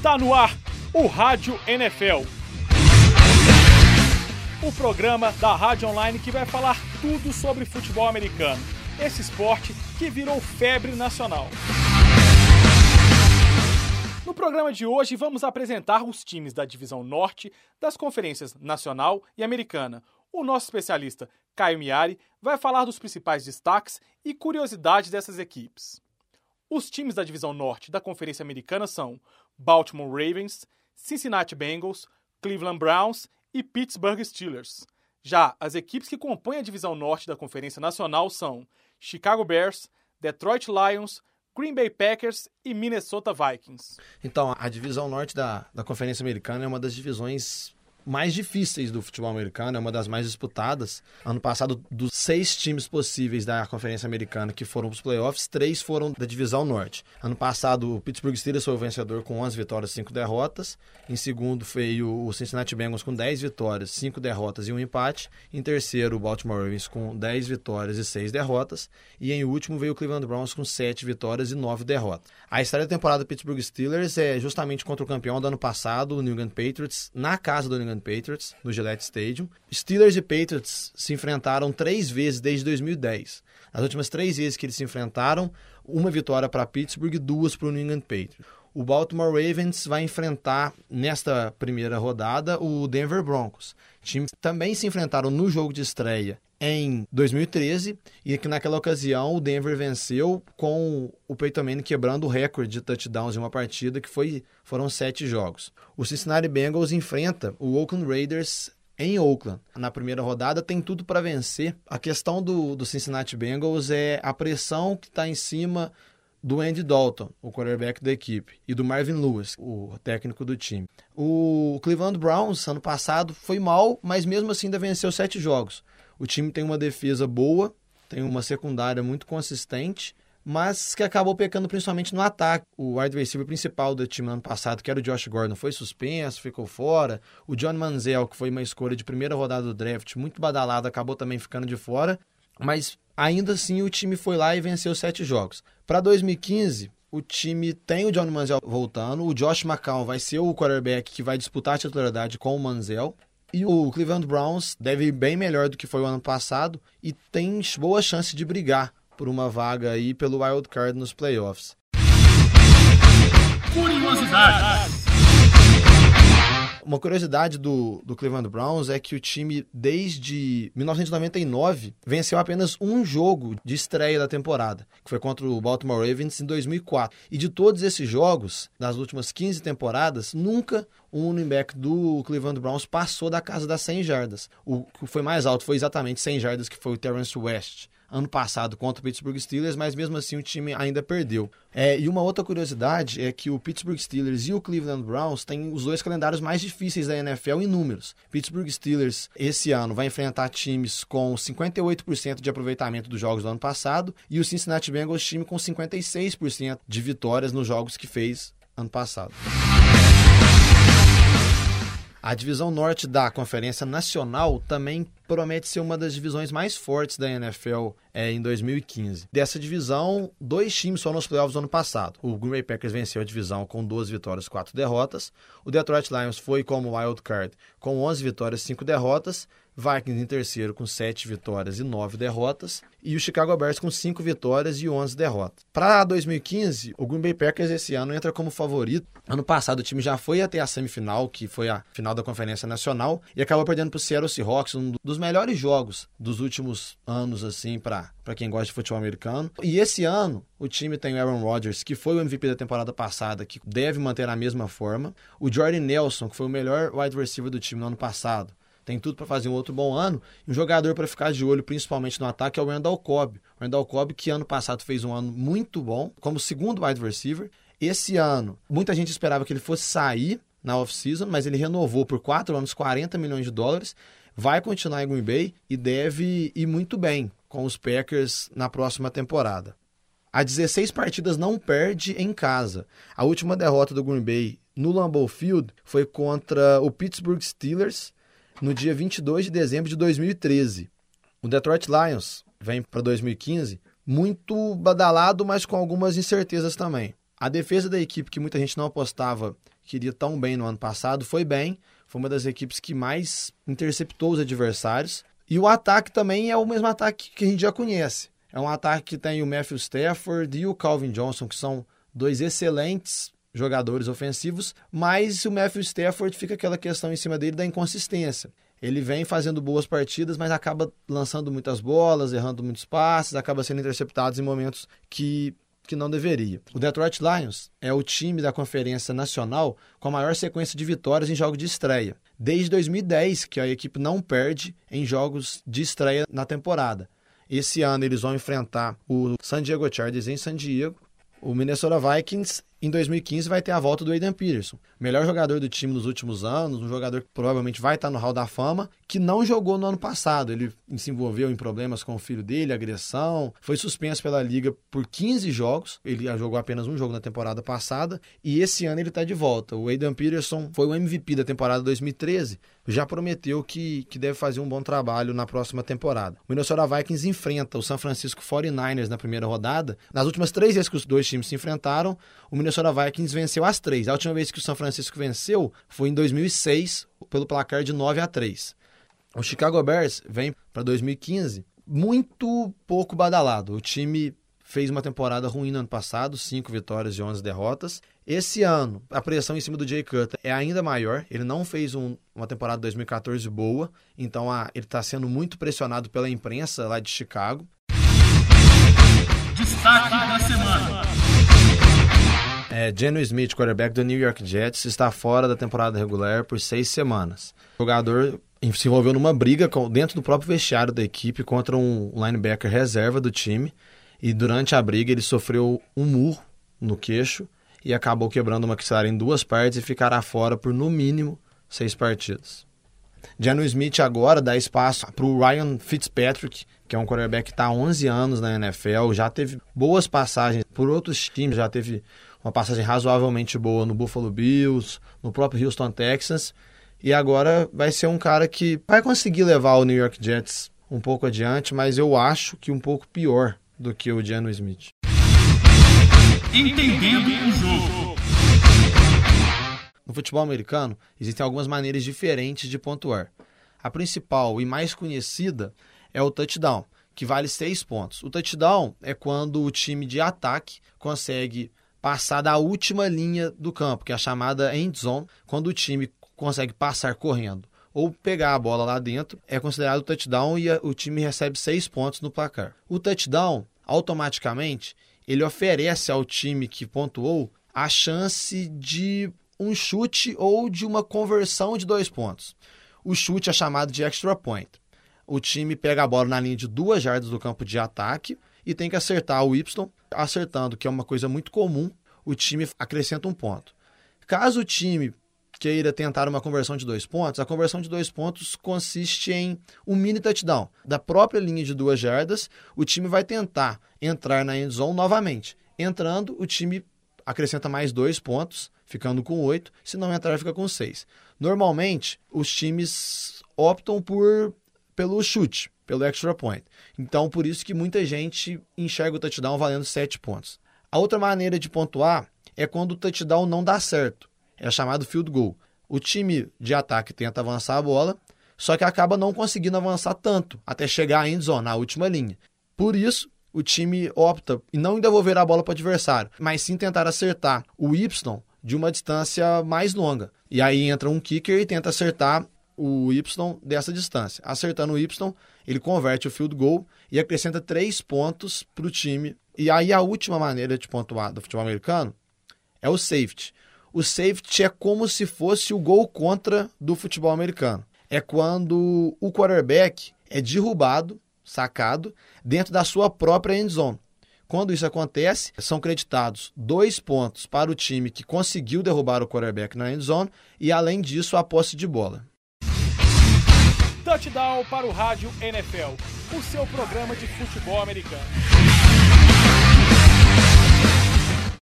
Está no ar o Rádio NFL. O programa da Rádio Online que vai falar tudo sobre futebol americano. Esse esporte que virou febre nacional. No programa de hoje vamos apresentar os times da divisão norte das conferências nacional e americana. O nosso especialista, Caio Miari, vai falar dos principais destaques e curiosidades dessas equipes. Os times da divisão norte da Conferência Americana são Baltimore Ravens, Cincinnati Bengals, Cleveland Browns e Pittsburgh Steelers. Já as equipes que compõem a divisão norte da Conferência Nacional são Chicago Bears, Detroit Lions, Green Bay Packers e Minnesota Vikings. Então, a divisão norte da, da Conferência Americana é uma das divisões mais difíceis do futebol americano, é uma das mais disputadas. Ano passado, dos seis times possíveis da Conferência Americana que foram para os playoffs, três foram da Divisão Norte. Ano passado, o Pittsburgh Steelers foi o vencedor com 11 vitórias e 5 derrotas. Em segundo, veio o Cincinnati Bengals com 10 vitórias, 5 derrotas e um empate. Em terceiro, o Baltimore Ravens com 10 vitórias e 6 derrotas. E em último, veio o Cleveland Browns com 7 vitórias e 9 derrotas. A história da temporada do Pittsburgh Steelers é justamente contra o campeão do ano passado, o New England Patriots, na casa do New England Patriots, no Gillette Stadium. Steelers e Patriots se enfrentaram três vezes desde 2010. As últimas três vezes que eles se enfrentaram, uma vitória para Pittsburgh e duas para o New England Patriots. O Baltimore Ravens vai enfrentar nesta primeira rodada o Denver Broncos. Times também se enfrentaram no jogo de estreia em 2013 e que naquela ocasião o Denver venceu com o Peyton Manning quebrando o recorde de touchdowns em uma partida que foi, foram sete jogos. O Cincinnati Bengals enfrenta o Oakland Raiders em Oakland. Na primeira rodada tem tudo para vencer. A questão do, do Cincinnati Bengals é a pressão que está em cima do Andy Dalton, o quarterback da equipe, e do Marvin Lewis, o técnico do time. O Cleveland Browns, ano passado, foi mal, mas mesmo assim ainda venceu sete jogos. O time tem uma defesa boa, tem uma secundária muito consistente, mas que acabou pecando principalmente no ataque. O wide receiver principal do time no ano passado, que era o Josh Gordon, foi suspenso, ficou fora. O John Manziel, que foi uma escolha de primeira rodada do draft, muito badalado, acabou também ficando de fora. Mas ainda assim o time foi lá e venceu sete jogos. Para 2015, o time tem o Johnny Manziel voltando, o Josh McCown vai ser o quarterback que vai disputar a titularidade com o Manziel. E o Cleveland Browns deve ir bem melhor do que foi o ano passado e tem boa chance de brigar por uma vaga aí pelo wild card nos playoffs. Uma curiosidade do, do Cleveland Browns é que o time, desde 1999, venceu apenas um jogo de estreia da temporada, que foi contra o Baltimore Ravens em 2004. E de todos esses jogos, das últimas 15 temporadas, nunca um running back do Cleveland Browns passou da casa das 100 jardas. O que foi mais alto foi exatamente 100 jardas, que foi o Terrence West ano passado contra o Pittsburgh Steelers, mas mesmo assim o time ainda perdeu. É, e uma outra curiosidade é que o Pittsburgh Steelers e o Cleveland Browns têm os dois calendários mais difíceis da NFL em números. Pittsburgh Steelers esse ano vai enfrentar times com 58% de aproveitamento dos jogos do ano passado e o Cincinnati Bengals time com 56% de vitórias nos jogos que fez ano passado. A divisão norte da Conferência Nacional também promete ser uma das divisões mais fortes da NFL é, em 2015. Dessa divisão, dois times foram nos playoffs do ano passado. O Green Bay Packers venceu a divisão com duas vitórias e quatro derrotas. O Detroit Lions foi como wild card com 11 vitórias e cinco derrotas. Vikings em terceiro com 7 vitórias e 9 derrotas, e o Chicago Bears com 5 vitórias e 11 derrotas. Para 2015, o Green Bay Packers esse ano entra como favorito. Ano passado o time já foi até a semifinal, que foi a final da Conferência Nacional, e acabou perdendo para o Seattle Seahawks, um dos melhores jogos dos últimos anos assim para para quem gosta de futebol americano. E esse ano, o time tem o Aaron Rodgers, que foi o MVP da temporada passada, que deve manter a mesma forma. O Jordan Nelson, que foi o melhor wide receiver do time no ano passado tem tudo para fazer um outro bom ano. E um jogador para ficar de olho, principalmente no ataque, é o Randall Cobb. O Randall Cobb, que ano passado fez um ano muito bom, como segundo wide receiver. Esse ano, muita gente esperava que ele fosse sair na off-season, mas ele renovou por quatro anos 40 milhões de dólares. Vai continuar em Green Bay e deve ir muito bem com os Packers na próxima temporada. Há 16 partidas não perde em casa. A última derrota do Green Bay no Lambeau Field foi contra o Pittsburgh Steelers no dia 22 de dezembro de 2013. O Detroit Lions vem para 2015 muito badalado, mas com algumas incertezas também. A defesa da equipe, que muita gente não apostava que iria tão bem no ano passado, foi bem. Foi uma das equipes que mais interceptou os adversários. E o ataque também é o mesmo ataque que a gente já conhece. É um ataque que tem o Matthew Stafford e o Calvin Johnson, que são dois excelentes jogadores ofensivos, mas o Matthew Stafford fica aquela questão em cima dele da inconsistência. Ele vem fazendo boas partidas, mas acaba lançando muitas bolas, errando muitos passes, acaba sendo interceptado em momentos que, que não deveria. O Detroit Lions é o time da Conferência Nacional com a maior sequência de vitórias em jogos de estreia. Desde 2010 que a equipe não perde em jogos de estreia na temporada. Esse ano eles vão enfrentar o San Diego Chargers em San Diego. O Minnesota Vikings em 2015 vai ter a volta do Aidan Peterson, melhor jogador do time nos últimos anos, um jogador que provavelmente vai estar no Hall da Fama, que não jogou no ano passado. Ele se envolveu em problemas com o filho dele, agressão, foi suspenso pela liga por 15 jogos. Ele jogou apenas um jogo na temporada passada e esse ano ele está de volta. O Aidan Peterson foi o MVP da temporada 2013, já prometeu que, que deve fazer um bom trabalho na próxima temporada. O Minnesota Vikings enfrenta o San Francisco 49ers na primeira rodada. Nas últimas três vezes que os dois times se enfrentaram, o Minnesota Vikings venceu as três. A última vez que o São Francisco venceu foi em 2006, pelo placar de 9 a 3. O Chicago Bears vem para 2015 muito pouco badalado. O time fez uma temporada ruim no ano passado, 5 vitórias e 11 derrotas. Esse ano, a pressão em cima do Jay Cutler é ainda maior. Ele não fez um, uma temporada 2014 boa, então a, ele está sendo muito pressionado pela imprensa lá de Chicago. Destaque da semana. É, Geno Smith, quarterback do New York Jets, está fora da temporada regular por seis semanas. O jogador se envolveu numa briga dentro do próprio vestiário da equipe contra um linebacker reserva do time e durante a briga ele sofreu um murro no queixo e acabou quebrando uma maxilar em duas partes e ficará fora por no mínimo seis partidas. Geno Smith agora dá espaço para o Ryan Fitzpatrick, que é um quarterback que está há 11 anos na NFL, já teve boas passagens por outros times, já teve uma passagem razoavelmente boa no Buffalo Bills, no próprio Houston Texans, e agora vai ser um cara que vai conseguir levar o New York Jets um pouco adiante, mas eu acho que um pouco pior do que o Geno Smith. Entendendo o jogo. No futebol americano, existem algumas maneiras diferentes de pontuar. A principal e mais conhecida é o touchdown, que vale seis pontos. O touchdown é quando o time de ataque consegue passar da última linha do campo, que é a chamada end zone, quando o time consegue passar correndo ou pegar a bola lá dentro, é considerado touchdown e o time recebe seis pontos no placar. O touchdown, automaticamente, ele oferece ao time que pontuou a chance de um chute ou de uma conversão de dois pontos. O chute é chamado de extra point. O time pega a bola na linha de duas jardas do campo de ataque e tem que acertar o Y, acertando, que é uma coisa muito comum, o time acrescenta um ponto. Caso o time queira tentar uma conversão de dois pontos, a conversão de dois pontos consiste em um mini touchdown. Da própria linha de duas jardas, o time vai tentar entrar na end zone novamente. Entrando, o time acrescenta mais dois pontos, ficando com oito. Se não entrar, fica com seis. Normalmente, os times optam por pelo chute, pelo extra point. Então, por isso que muita gente enxerga o touchdown valendo sete pontos. A outra maneira de pontuar é quando o touchdown não dá certo é chamado field goal. O time de ataque tenta avançar a bola, só que acaba não conseguindo avançar tanto até chegar à end zone, na última linha. Por isso, o time opta em não devolver a bola para o adversário, mas sim tentar acertar o Y de uma distância mais longa. E aí entra um kicker e tenta acertar o Y dessa distância. Acertando o Y, ele converte o field goal e acrescenta três pontos para o time. E aí a última maneira de pontuar do futebol americano é o safety o safety é como se fosse o gol contra do futebol americano. É quando o quarterback é derrubado, sacado, dentro da sua própria end zone. Quando isso acontece, são creditados dois pontos para o time que conseguiu derrubar o quarterback na end zone e, além disso, a posse de bola. Touchdown para o Rádio NFL, o seu programa de futebol americano.